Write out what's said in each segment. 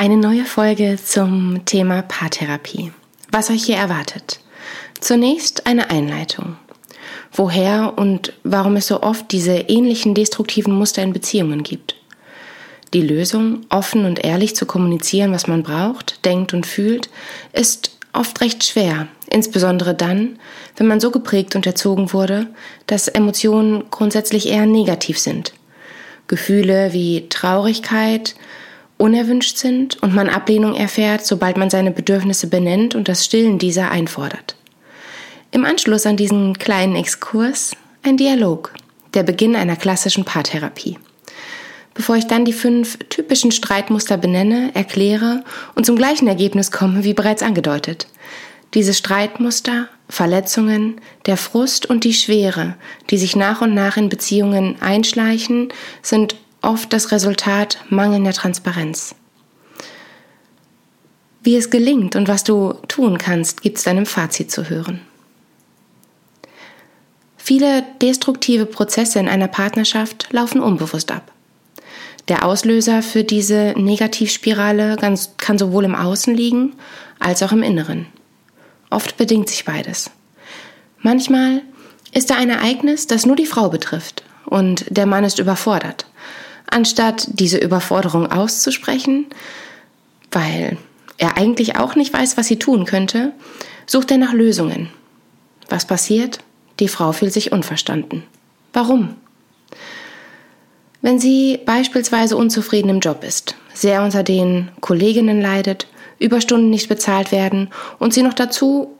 Eine neue Folge zum Thema Paartherapie. Was euch hier erwartet. Zunächst eine Einleitung. Woher und warum es so oft diese ähnlichen destruktiven Muster in Beziehungen gibt. Die Lösung, offen und ehrlich zu kommunizieren, was man braucht, denkt und fühlt, ist oft recht schwer, insbesondere dann, wenn man so geprägt und erzogen wurde, dass Emotionen grundsätzlich eher negativ sind. Gefühle wie Traurigkeit, unerwünscht sind und man Ablehnung erfährt, sobald man seine Bedürfnisse benennt und das Stillen dieser einfordert. Im Anschluss an diesen kleinen Exkurs ein Dialog, der Beginn einer klassischen Paartherapie. Bevor ich dann die fünf typischen Streitmuster benenne, erkläre und zum gleichen Ergebnis komme wie bereits angedeutet. Diese Streitmuster, Verletzungen, der Frust und die Schwere, die sich nach und nach in Beziehungen einschleichen, sind oft das Resultat mangelnder Transparenz. Wie es gelingt und was du tun kannst, gibt es dann Fazit zu hören. Viele destruktive Prozesse in einer Partnerschaft laufen unbewusst ab. Der Auslöser für diese Negativspirale kann sowohl im Außen liegen als auch im Inneren. Oft bedingt sich beides. Manchmal ist da ein Ereignis, das nur die Frau betrifft und der Mann ist überfordert. Anstatt diese Überforderung auszusprechen, weil er eigentlich auch nicht weiß, was sie tun könnte, sucht er nach Lösungen. Was passiert? Die Frau fühlt sich unverstanden. Warum? Wenn sie beispielsweise unzufrieden im Job ist, sehr unter den Kolleginnen leidet, Überstunden nicht bezahlt werden und sie noch dazu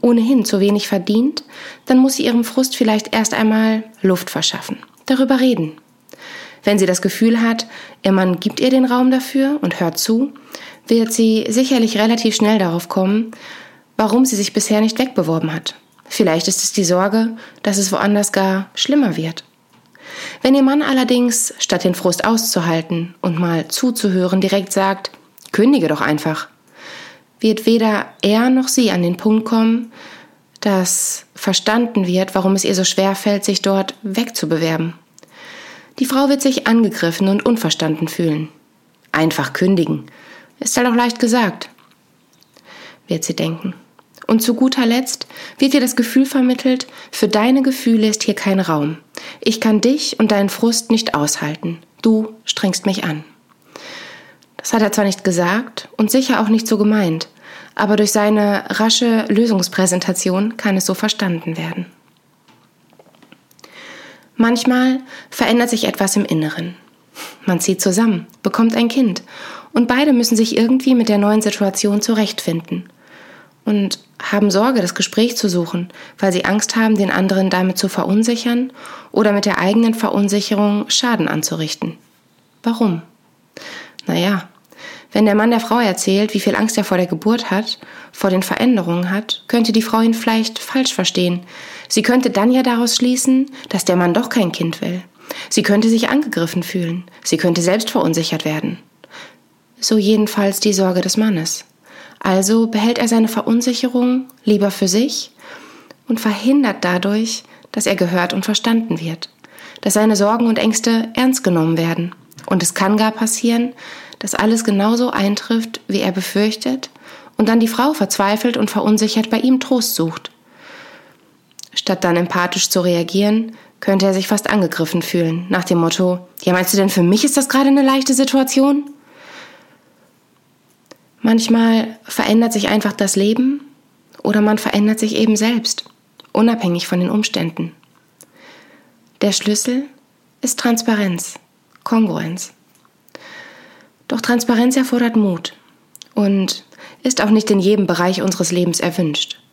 ohnehin zu wenig verdient, dann muss sie ihrem Frust vielleicht erst einmal Luft verschaffen, darüber reden, wenn sie das Gefühl hat, ihr Mann gibt ihr den Raum dafür und hört zu, wird sie sicherlich relativ schnell darauf kommen, warum sie sich bisher nicht wegbeworben hat. Vielleicht ist es die Sorge, dass es woanders gar schlimmer wird. Wenn ihr Mann allerdings, statt den Frust auszuhalten und mal zuzuhören, direkt sagt, kündige doch einfach, wird weder er noch sie an den Punkt kommen, dass verstanden wird, warum es ihr so schwer fällt, sich dort wegzubewerben. Die Frau wird sich angegriffen und unverstanden fühlen. Einfach kündigen. Ist halt auch leicht gesagt, wird sie denken. Und zu guter Letzt wird ihr das Gefühl vermittelt, für deine Gefühle ist hier kein Raum. Ich kann dich und deinen Frust nicht aushalten. Du strengst mich an. Das hat er zwar nicht gesagt und sicher auch nicht so gemeint, aber durch seine rasche Lösungspräsentation kann es so verstanden werden. Manchmal verändert sich etwas im Inneren. Man zieht zusammen, bekommt ein Kind und beide müssen sich irgendwie mit der neuen Situation zurechtfinden und haben Sorge, das Gespräch zu suchen, weil sie Angst haben, den anderen damit zu verunsichern oder mit der eigenen Verunsicherung Schaden anzurichten. Warum? Naja, wenn der Mann der Frau erzählt, wie viel Angst er vor der Geburt hat, vor den Veränderungen hat, könnte die Frau ihn vielleicht falsch verstehen. Sie könnte dann ja daraus schließen, dass der Mann doch kein Kind will. Sie könnte sich angegriffen fühlen. Sie könnte selbst verunsichert werden. So jedenfalls die Sorge des Mannes. Also behält er seine Verunsicherung lieber für sich und verhindert dadurch, dass er gehört und verstanden wird, dass seine Sorgen und Ängste ernst genommen werden. Und es kann gar passieren, dass alles genauso eintrifft, wie er befürchtet, und dann die Frau verzweifelt und verunsichert bei ihm Trost sucht. Statt dann empathisch zu reagieren, könnte er sich fast angegriffen fühlen, nach dem Motto, ja meinst du denn, für mich ist das gerade eine leichte Situation? Manchmal verändert sich einfach das Leben oder man verändert sich eben selbst, unabhängig von den Umständen. Der Schlüssel ist Transparenz, Kongruenz. Doch Transparenz erfordert Mut und ist auch nicht in jedem Bereich unseres Lebens erwünscht.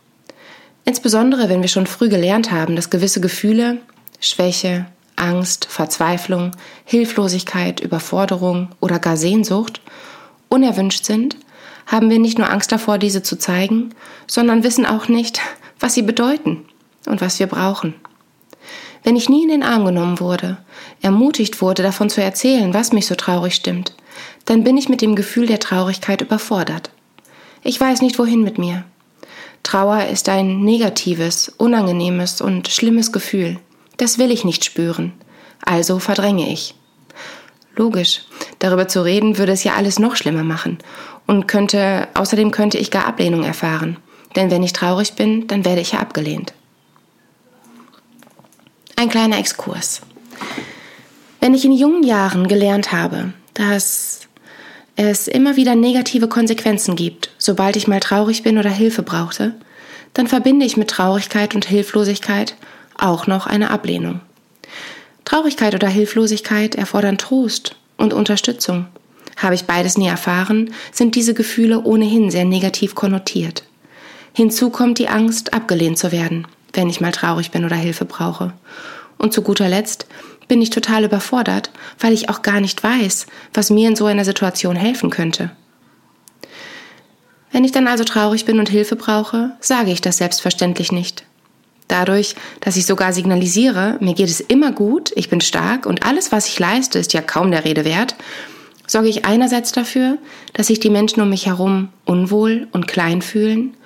Insbesondere wenn wir schon früh gelernt haben, dass gewisse Gefühle, Schwäche, Angst, Verzweiflung, Hilflosigkeit, Überforderung oder gar Sehnsucht unerwünscht sind, haben wir nicht nur Angst davor, diese zu zeigen, sondern wissen auch nicht, was sie bedeuten und was wir brauchen. Wenn ich nie in den Arm genommen wurde, ermutigt wurde, davon zu erzählen, was mich so traurig stimmt, dann bin ich mit dem Gefühl der Traurigkeit überfordert. Ich weiß nicht, wohin mit mir. Trauer ist ein negatives, unangenehmes und schlimmes Gefühl. Das will ich nicht spüren. Also verdränge ich. Logisch. Darüber zu reden würde es ja alles noch schlimmer machen. Und könnte, außerdem könnte ich gar Ablehnung erfahren. Denn wenn ich traurig bin, dann werde ich ja abgelehnt. Ein kleiner Exkurs. Wenn ich in jungen Jahren gelernt habe, dass es immer wieder negative Konsequenzen gibt, sobald ich mal traurig bin oder Hilfe brauchte, dann verbinde ich mit Traurigkeit und Hilflosigkeit auch noch eine Ablehnung. Traurigkeit oder Hilflosigkeit erfordern Trost und Unterstützung. Habe ich beides nie erfahren, sind diese Gefühle ohnehin sehr negativ konnotiert. Hinzu kommt die Angst, abgelehnt zu werden, wenn ich mal traurig bin oder Hilfe brauche. Und zu guter Letzt bin ich total überfordert, weil ich auch gar nicht weiß, was mir in so einer Situation helfen könnte. Wenn ich dann also traurig bin und Hilfe brauche, sage ich das selbstverständlich nicht. Dadurch, dass ich sogar signalisiere, mir geht es immer gut, ich bin stark und alles, was ich leiste, ist ja kaum der Rede wert, sorge ich einerseits dafür, dass sich die Menschen um mich herum unwohl und klein fühlen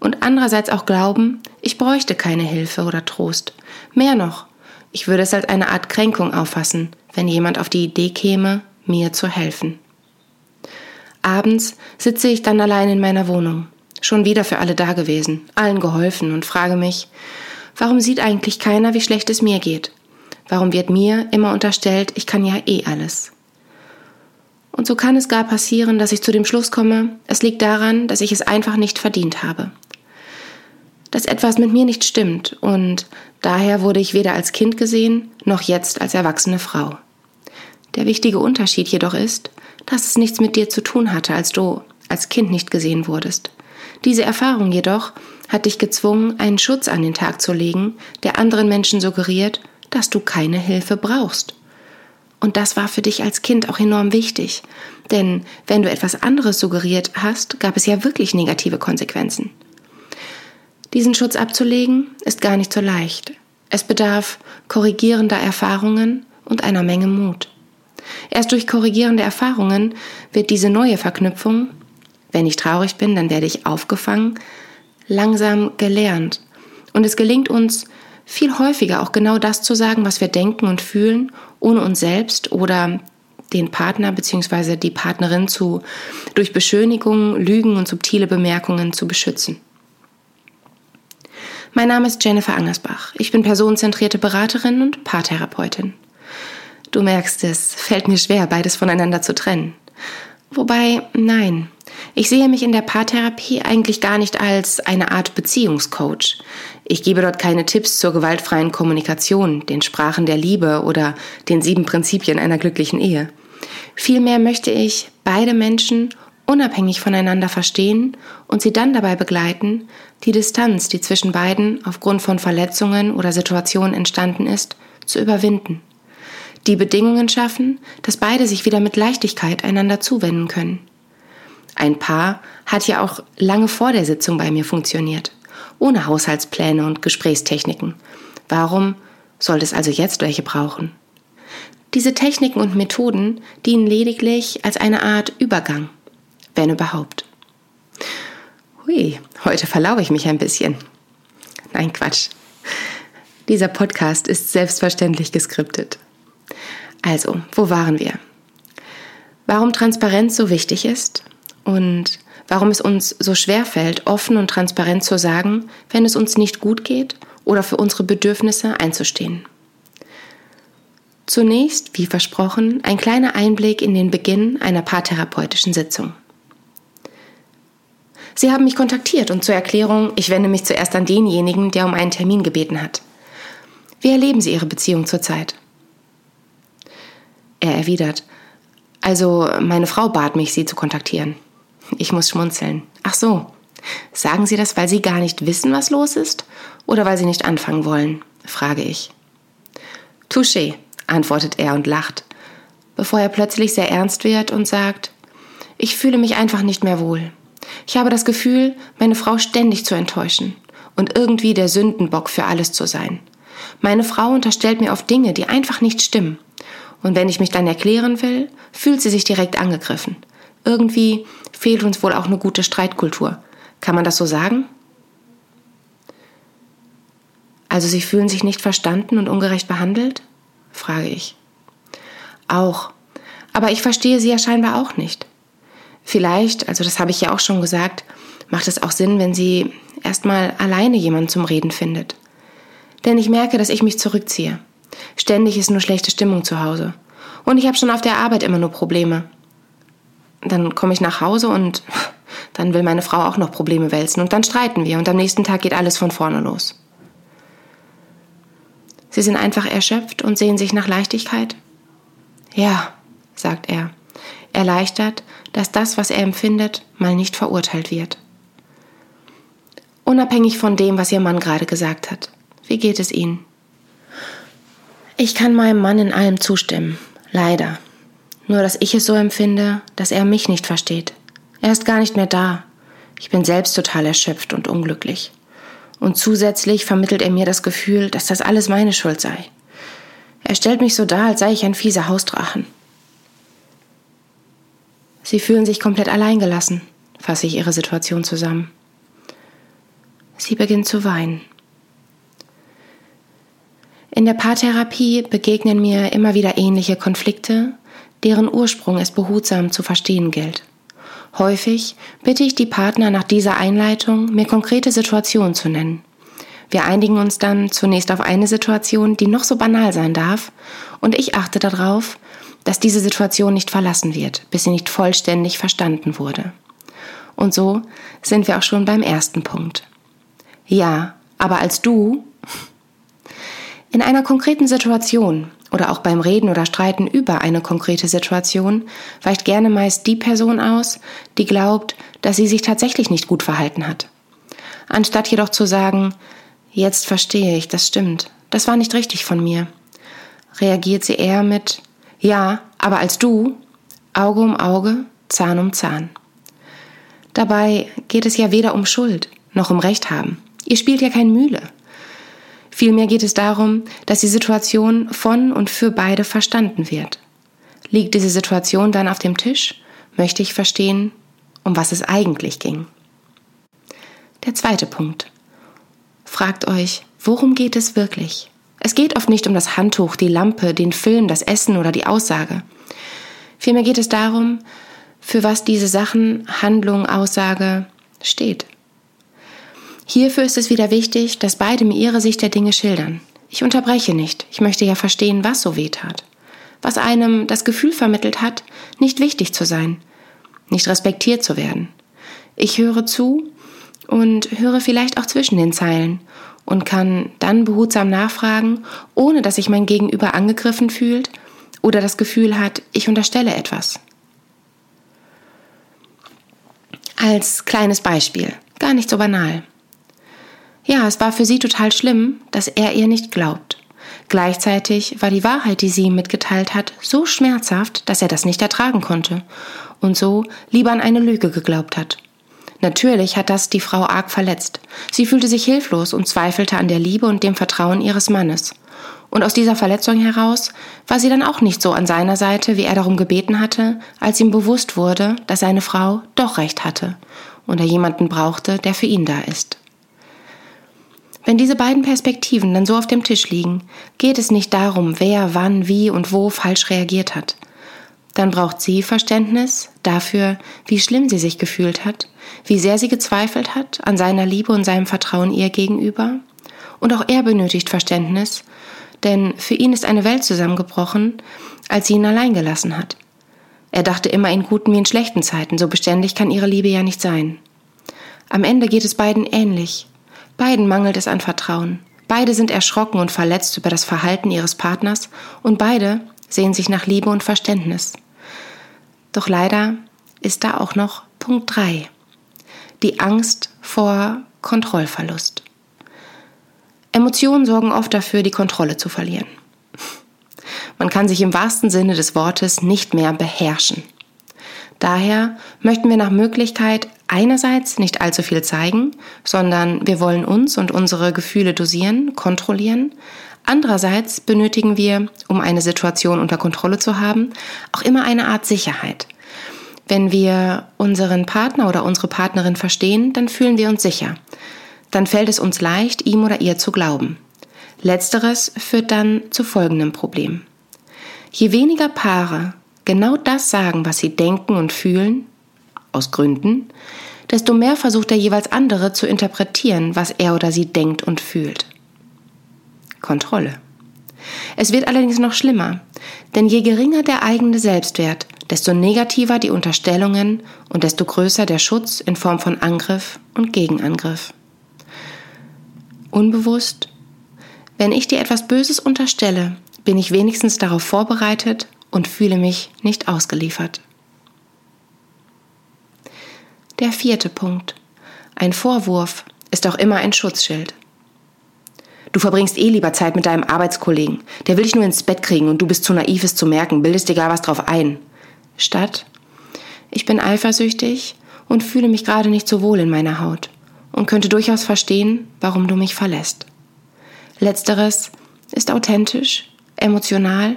und andererseits auch glauben, ich bräuchte keine Hilfe oder Trost. Mehr noch, ich würde es als eine Art Kränkung auffassen, wenn jemand auf die Idee käme, mir zu helfen. Abends sitze ich dann allein in meiner Wohnung, schon wieder für alle da gewesen, allen geholfen und frage mich, warum sieht eigentlich keiner, wie schlecht es mir geht? Warum wird mir immer unterstellt, ich kann ja eh alles? Und so kann es gar passieren, dass ich zu dem Schluss komme, es liegt daran, dass ich es einfach nicht verdient habe. Dass etwas mit mir nicht stimmt und daher wurde ich weder als Kind gesehen, noch jetzt als erwachsene Frau. Der wichtige Unterschied jedoch ist, dass es nichts mit dir zu tun hatte, als du als Kind nicht gesehen wurdest. Diese Erfahrung jedoch hat dich gezwungen, einen Schutz an den Tag zu legen, der anderen Menschen suggeriert, dass du keine Hilfe brauchst. Und das war für dich als Kind auch enorm wichtig, denn wenn du etwas anderes suggeriert hast, gab es ja wirklich negative Konsequenzen. Diesen Schutz abzulegen ist gar nicht so leicht. Es bedarf korrigierender Erfahrungen und einer Menge Mut. Erst durch korrigierende Erfahrungen wird diese neue Verknüpfung, wenn ich traurig bin, dann werde ich aufgefangen, langsam gelernt. Und es gelingt uns viel häufiger auch genau das zu sagen, was wir denken und fühlen, ohne uns selbst oder den Partner bzw. die Partnerin zu durch Beschönigungen, Lügen und subtile Bemerkungen zu beschützen. Mein Name ist Jennifer Angersbach. Ich bin personenzentrierte Beraterin und Paartherapeutin. Du merkst es, fällt mir schwer, beides voneinander zu trennen. Wobei, nein, ich sehe mich in der Paartherapie eigentlich gar nicht als eine Art Beziehungscoach. Ich gebe dort keine Tipps zur gewaltfreien Kommunikation, den Sprachen der Liebe oder den sieben Prinzipien einer glücklichen Ehe. Vielmehr möchte ich beide Menschen unabhängig voneinander verstehen und sie dann dabei begleiten, die Distanz, die zwischen beiden aufgrund von Verletzungen oder Situationen entstanden ist, zu überwinden die Bedingungen schaffen, dass beide sich wieder mit Leichtigkeit einander zuwenden können. Ein Paar hat ja auch lange vor der Sitzung bei mir funktioniert, ohne Haushaltspläne und Gesprächstechniken. Warum sollte es also jetzt welche brauchen? Diese Techniken und Methoden dienen lediglich als eine Art Übergang, wenn überhaupt. Hui, heute verlaube ich mich ein bisschen. Nein, Quatsch. Dieser Podcast ist selbstverständlich geskriptet. Also, wo waren wir? Warum Transparenz so wichtig ist und warum es uns so schwer fällt, offen und transparent zu sagen, wenn es uns nicht gut geht oder für unsere Bedürfnisse einzustehen. Zunächst, wie versprochen, ein kleiner Einblick in den Beginn einer paartherapeutischen Sitzung. Sie haben mich kontaktiert und zur Erklärung, ich wende mich zuerst an denjenigen, der um einen Termin gebeten hat. Wie erleben Sie Ihre Beziehung zurzeit? Er erwidert, also meine Frau bat mich, Sie zu kontaktieren. Ich muss schmunzeln. Ach so, sagen Sie das, weil Sie gar nicht wissen, was los ist? Oder weil Sie nicht anfangen wollen? frage ich. Touché, antwortet er und lacht, bevor er plötzlich sehr ernst wird und sagt, ich fühle mich einfach nicht mehr wohl. Ich habe das Gefühl, meine Frau ständig zu enttäuschen und irgendwie der Sündenbock für alles zu sein. Meine Frau unterstellt mir oft Dinge, die einfach nicht stimmen. Und wenn ich mich dann erklären will, fühlt sie sich direkt angegriffen. Irgendwie fehlt uns wohl auch eine gute Streitkultur. Kann man das so sagen? Also Sie fühlen sich nicht verstanden und ungerecht behandelt? frage ich. Auch, Aber ich verstehe sie ja scheinbar auch nicht. Vielleicht, also das habe ich ja auch schon gesagt, macht es auch Sinn, wenn sie erstmal alleine jemanden zum Reden findet. Denn ich merke, dass ich mich zurückziehe. Ständig ist nur schlechte Stimmung zu Hause. Und ich habe schon auf der Arbeit immer nur Probleme. Dann komme ich nach Hause und dann will meine Frau auch noch Probleme wälzen und dann streiten wir und am nächsten Tag geht alles von vorne los. Sie sind einfach erschöpft und sehen sich nach Leichtigkeit? Ja, sagt er, erleichtert, dass das, was er empfindet, mal nicht verurteilt wird. Unabhängig von dem, was Ihr Mann gerade gesagt hat. Wie geht es Ihnen? Ich kann meinem Mann in allem zustimmen, leider. Nur dass ich es so empfinde, dass er mich nicht versteht. Er ist gar nicht mehr da. Ich bin selbst total erschöpft und unglücklich. Und zusätzlich vermittelt er mir das Gefühl, dass das alles meine Schuld sei. Er stellt mich so dar, als sei ich ein fieser Hausdrachen. Sie fühlen sich komplett alleingelassen, fasse ich ihre Situation zusammen. Sie beginnt zu weinen. In der Paartherapie begegnen mir immer wieder ähnliche Konflikte, deren Ursprung es behutsam zu verstehen gilt. Häufig bitte ich die Partner nach dieser Einleitung, mir konkrete Situationen zu nennen. Wir einigen uns dann zunächst auf eine Situation, die noch so banal sein darf, und ich achte darauf, dass diese Situation nicht verlassen wird, bis sie nicht vollständig verstanden wurde. Und so sind wir auch schon beim ersten Punkt. Ja, aber als du in einer konkreten Situation oder auch beim Reden oder Streiten über eine konkrete Situation weicht gerne meist die Person aus, die glaubt, dass sie sich tatsächlich nicht gut verhalten hat. Anstatt jedoch zu sagen, jetzt verstehe ich, das stimmt, das war nicht richtig von mir, reagiert sie eher mit, ja, aber als du, Auge um Auge, Zahn um Zahn. Dabei geht es ja weder um Schuld noch um Recht haben. Ihr spielt ja kein Mühle. Vielmehr geht es darum, dass die Situation von und für beide verstanden wird. Liegt diese Situation dann auf dem Tisch, möchte ich verstehen, um was es eigentlich ging. Der zweite Punkt. Fragt euch, worum geht es wirklich? Es geht oft nicht um das Handtuch, die Lampe, den Film, das Essen oder die Aussage. Vielmehr geht es darum, für was diese Sachen, Handlung, Aussage steht. Hierfür ist es wieder wichtig, dass beide mir ihre Sicht der Dinge schildern. Ich unterbreche nicht. Ich möchte ja verstehen, was so weh tat. Was einem das Gefühl vermittelt hat, nicht wichtig zu sein, nicht respektiert zu werden. Ich höre zu und höre vielleicht auch zwischen den Zeilen und kann dann behutsam nachfragen, ohne dass sich mein Gegenüber angegriffen fühlt oder das Gefühl hat, ich unterstelle etwas. Als kleines Beispiel, gar nicht so banal. Ja, es war für sie total schlimm, dass er ihr nicht glaubt. Gleichzeitig war die Wahrheit, die sie ihm mitgeteilt hat, so schmerzhaft, dass er das nicht ertragen konnte und so lieber an eine Lüge geglaubt hat. Natürlich hat das die Frau arg verletzt. Sie fühlte sich hilflos und zweifelte an der Liebe und dem Vertrauen ihres Mannes. Und aus dieser Verletzung heraus war sie dann auch nicht so an seiner Seite, wie er darum gebeten hatte, als ihm bewusst wurde, dass seine Frau doch recht hatte und er jemanden brauchte, der für ihn da ist. Wenn diese beiden Perspektiven dann so auf dem Tisch liegen, geht es nicht darum, wer, wann, wie und wo falsch reagiert hat. Dann braucht sie Verständnis dafür, wie schlimm sie sich gefühlt hat, wie sehr sie gezweifelt hat an seiner Liebe und seinem Vertrauen ihr gegenüber. Und auch er benötigt Verständnis, denn für ihn ist eine Welt zusammengebrochen, als sie ihn allein gelassen hat. Er dachte immer in guten wie in schlechten Zeiten, so beständig kann ihre Liebe ja nicht sein. Am Ende geht es beiden ähnlich. Beiden mangelt es an Vertrauen. Beide sind erschrocken und verletzt über das Verhalten ihres Partners und beide sehen sich nach Liebe und Verständnis. Doch leider ist da auch noch Punkt 3. Die Angst vor Kontrollverlust. Emotionen sorgen oft dafür, die Kontrolle zu verlieren. Man kann sich im wahrsten Sinne des Wortes nicht mehr beherrschen. Daher möchten wir nach Möglichkeit einerseits nicht allzu viel zeigen, sondern wir wollen uns und unsere Gefühle dosieren, kontrollieren. Andererseits benötigen wir, um eine Situation unter Kontrolle zu haben, auch immer eine Art Sicherheit. Wenn wir unseren Partner oder unsere Partnerin verstehen, dann fühlen wir uns sicher. Dann fällt es uns leicht, ihm oder ihr zu glauben. Letzteres führt dann zu folgendem Problem. Je weniger Paare genau das sagen, was sie denken und fühlen, aus Gründen, desto mehr versucht der jeweils andere zu interpretieren, was er oder sie denkt und fühlt. Kontrolle. Es wird allerdings noch schlimmer, denn je geringer der eigene Selbstwert, desto negativer die Unterstellungen und desto größer der Schutz in Form von Angriff und Gegenangriff. Unbewusst, wenn ich dir etwas Böses unterstelle, bin ich wenigstens darauf vorbereitet und fühle mich nicht ausgeliefert. Der vierte Punkt. Ein Vorwurf ist auch immer ein Schutzschild. Du verbringst eh lieber Zeit mit deinem Arbeitskollegen. Der will dich nur ins Bett kriegen und du bist zu naiv, es zu merken, bildest dir gar was drauf ein. Statt, ich bin eifersüchtig und fühle mich gerade nicht so wohl in meiner Haut und könnte durchaus verstehen, warum du mich verlässt. Letzteres ist authentisch, emotional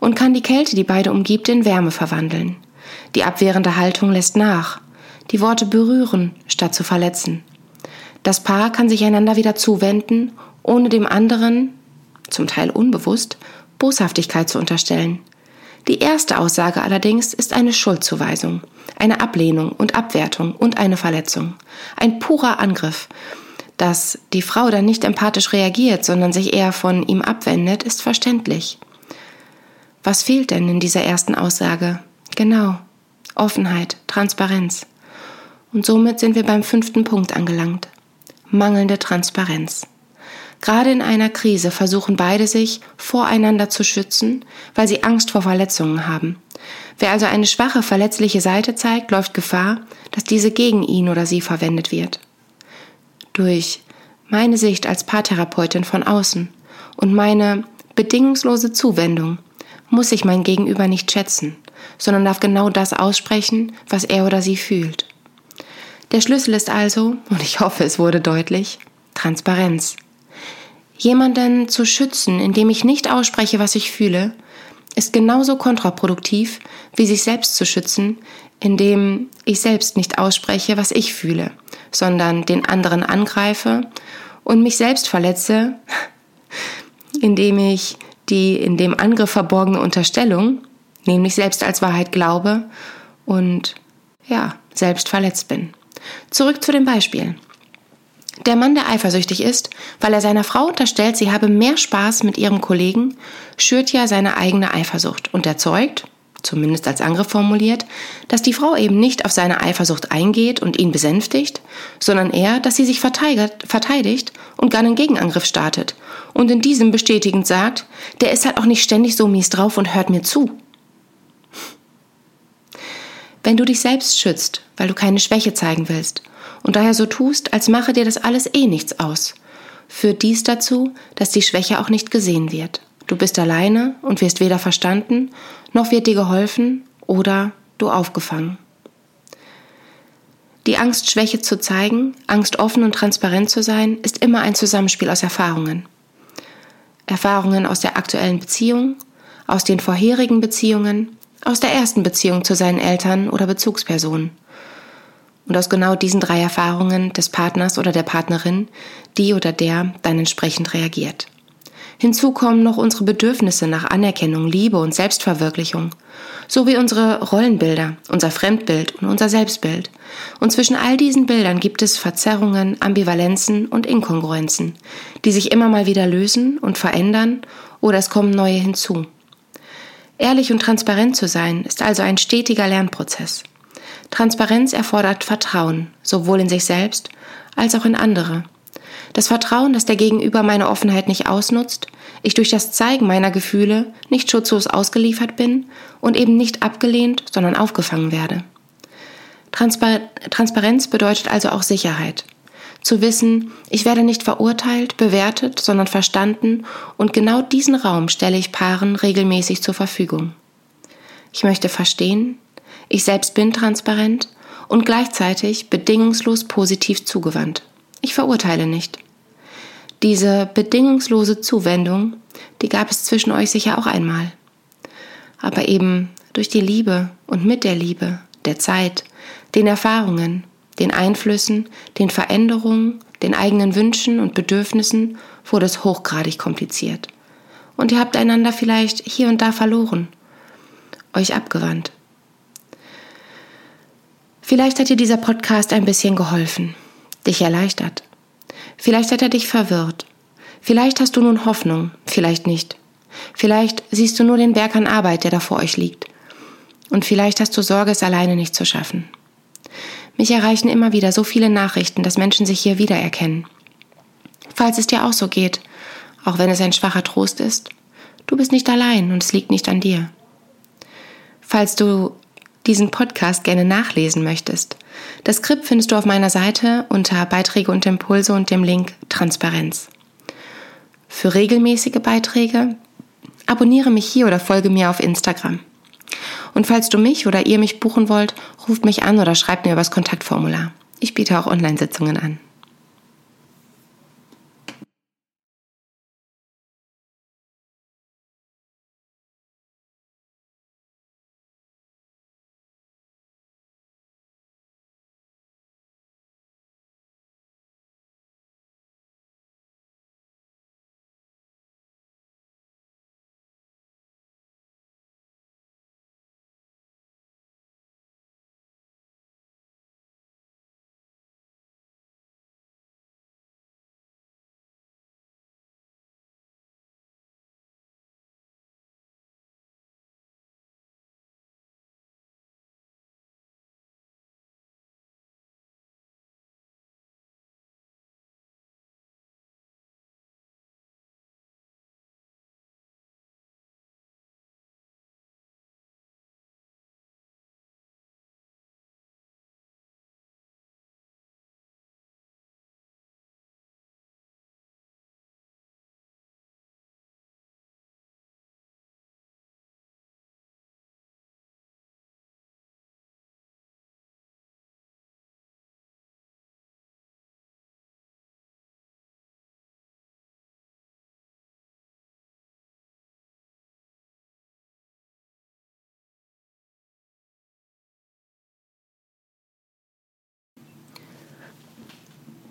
und kann die Kälte, die beide umgibt, in Wärme verwandeln. Die abwehrende Haltung lässt nach. Die Worte berühren, statt zu verletzen. Das Paar kann sich einander wieder zuwenden, ohne dem anderen, zum Teil unbewusst, Boshaftigkeit zu unterstellen. Die erste Aussage allerdings ist eine Schuldzuweisung, eine Ablehnung und Abwertung und eine Verletzung, ein purer Angriff. Dass die Frau dann nicht empathisch reagiert, sondern sich eher von ihm abwendet, ist verständlich. Was fehlt denn in dieser ersten Aussage? Genau, Offenheit, Transparenz. Und somit sind wir beim fünften Punkt angelangt. Mangelnde Transparenz. Gerade in einer Krise versuchen beide sich voreinander zu schützen, weil sie Angst vor Verletzungen haben. Wer also eine schwache, verletzliche Seite zeigt, läuft Gefahr, dass diese gegen ihn oder sie verwendet wird. Durch meine Sicht als Paartherapeutin von außen und meine bedingungslose Zuwendung muss ich mein Gegenüber nicht schätzen, sondern darf genau das aussprechen, was er oder sie fühlt. Der Schlüssel ist also, und ich hoffe, es wurde deutlich, Transparenz. Jemanden zu schützen, indem ich nicht ausspreche, was ich fühle, ist genauso kontraproduktiv, wie sich selbst zu schützen, indem ich selbst nicht ausspreche, was ich fühle, sondern den anderen angreife und mich selbst verletze, indem ich die in dem Angriff verborgene Unterstellung, nämlich selbst als Wahrheit glaube und ja, selbst verletzt bin. Zurück zu dem Beispiel. Der Mann, der eifersüchtig ist, weil er seiner Frau unterstellt, sie habe mehr Spaß mit ihrem Kollegen, schürt ja seine eigene Eifersucht und erzeugt, zumindest als Angriff formuliert, dass die Frau eben nicht auf seine Eifersucht eingeht und ihn besänftigt, sondern eher, dass sie sich verteidigt und gar einen Gegenangriff startet und in diesem bestätigend sagt, der ist halt auch nicht ständig so mies drauf und hört mir zu. Wenn du dich selbst schützt, weil du keine Schwäche zeigen willst und daher so tust, als mache dir das alles eh nichts aus, führt dies dazu, dass die Schwäche auch nicht gesehen wird. Du bist alleine und wirst weder verstanden, noch wird dir geholfen oder du aufgefangen. Die Angst, Schwäche zu zeigen, Angst, offen und transparent zu sein, ist immer ein Zusammenspiel aus Erfahrungen. Erfahrungen aus der aktuellen Beziehung, aus den vorherigen Beziehungen, aus der ersten Beziehung zu seinen Eltern oder Bezugspersonen und aus genau diesen drei Erfahrungen des Partners oder der Partnerin, die oder der dann entsprechend reagiert. Hinzu kommen noch unsere Bedürfnisse nach Anerkennung, Liebe und Selbstverwirklichung, sowie unsere Rollenbilder, unser Fremdbild und unser Selbstbild. Und zwischen all diesen Bildern gibt es Verzerrungen, Ambivalenzen und Inkongruenzen, die sich immer mal wieder lösen und verändern oder es kommen neue hinzu. Ehrlich und transparent zu sein ist also ein stetiger Lernprozess. Transparenz erfordert Vertrauen, sowohl in sich selbst als auch in andere. Das Vertrauen, dass der Gegenüber meine Offenheit nicht ausnutzt, ich durch das Zeigen meiner Gefühle nicht schutzlos ausgeliefert bin und eben nicht abgelehnt, sondern aufgefangen werde. Transpar Transparenz bedeutet also auch Sicherheit. Zu wissen, ich werde nicht verurteilt, bewertet, sondern verstanden und genau diesen Raum stelle ich Paaren regelmäßig zur Verfügung. Ich möchte verstehen, ich selbst bin transparent und gleichzeitig bedingungslos positiv zugewandt. Ich verurteile nicht. Diese bedingungslose Zuwendung, die gab es zwischen euch sicher auch einmal. Aber eben durch die Liebe und mit der Liebe, der Zeit, den Erfahrungen, den Einflüssen, den Veränderungen, den eigenen Wünschen und Bedürfnissen wurde es hochgradig kompliziert. Und ihr habt einander vielleicht hier und da verloren euch abgewandt. Vielleicht hat dir dieser Podcast ein bisschen geholfen, dich erleichtert. Vielleicht hat er dich verwirrt. Vielleicht hast du nun Hoffnung, vielleicht nicht. Vielleicht siehst du nur den Berg an Arbeit, der da vor euch liegt. Und vielleicht hast du Sorge, es alleine nicht zu schaffen. Mich erreichen immer wieder so viele Nachrichten, dass Menschen sich hier wiedererkennen. Falls es dir auch so geht, auch wenn es ein schwacher Trost ist, du bist nicht allein und es liegt nicht an dir. Falls du diesen Podcast gerne nachlesen möchtest, das Skript findest du auf meiner Seite unter Beiträge und Impulse und dem Link Transparenz. Für regelmäßige Beiträge abonniere mich hier oder folge mir auf Instagram. Und falls du mich oder ihr mich buchen wollt, ruft mich an oder schreibt mir über das Kontaktformular. Ich biete auch Online-Sitzungen an.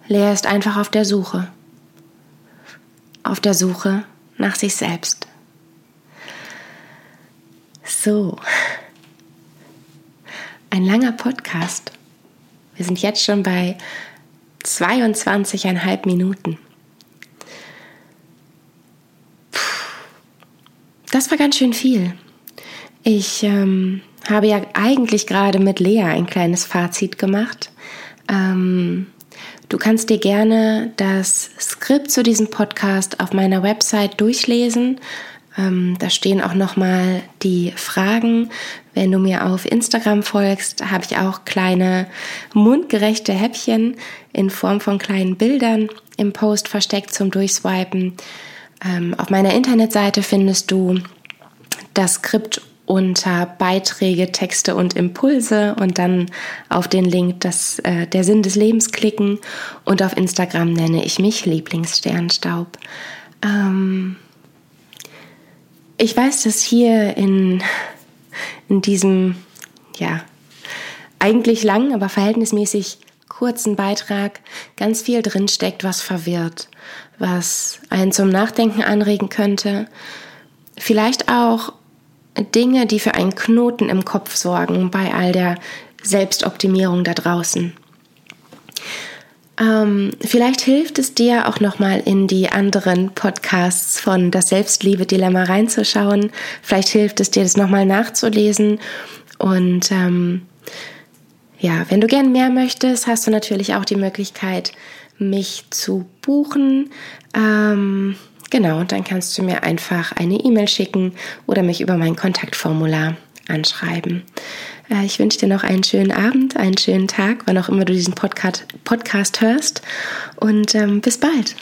Lea ist einfach auf der Suche. Auf der Suche nach sich selbst. So. Ein langer Podcast. Wir sind jetzt schon bei 22,5 Minuten. Das war ganz schön viel. Ich ähm, habe ja eigentlich gerade mit Lea ein kleines Fazit gemacht. Ähm, Du kannst dir gerne das Skript zu diesem Podcast auf meiner Website durchlesen. Ähm, da stehen auch nochmal die Fragen. Wenn du mir auf Instagram folgst, habe ich auch kleine mundgerechte Häppchen in Form von kleinen Bildern im Post versteckt zum Durchswipen. Ähm, auf meiner Internetseite findest du das Skript unter Beiträge, Texte und Impulse und dann auf den Link das, äh, der Sinn des Lebens klicken und auf Instagram nenne ich mich Lieblingssternstaub. Ähm ich weiß, dass hier in, in diesem, ja, eigentlich langen, aber verhältnismäßig kurzen Beitrag ganz viel drinsteckt, was verwirrt, was einen zum Nachdenken anregen könnte. Vielleicht auch Dinge, die für einen Knoten im Kopf sorgen bei all der Selbstoptimierung da draußen. Ähm, vielleicht hilft es dir auch nochmal in die anderen Podcasts von das Selbstliebe-Dilemma reinzuschauen. Vielleicht hilft es dir, das nochmal nachzulesen. Und ähm, ja, wenn du gern mehr möchtest, hast du natürlich auch die Möglichkeit, mich zu buchen. Ähm, Genau, dann kannst du mir einfach eine E-Mail schicken oder mich über mein Kontaktformular anschreiben. Äh, ich wünsche dir noch einen schönen Abend, einen schönen Tag, wann auch immer du diesen Podcast, Podcast hörst. Und ähm, bis bald.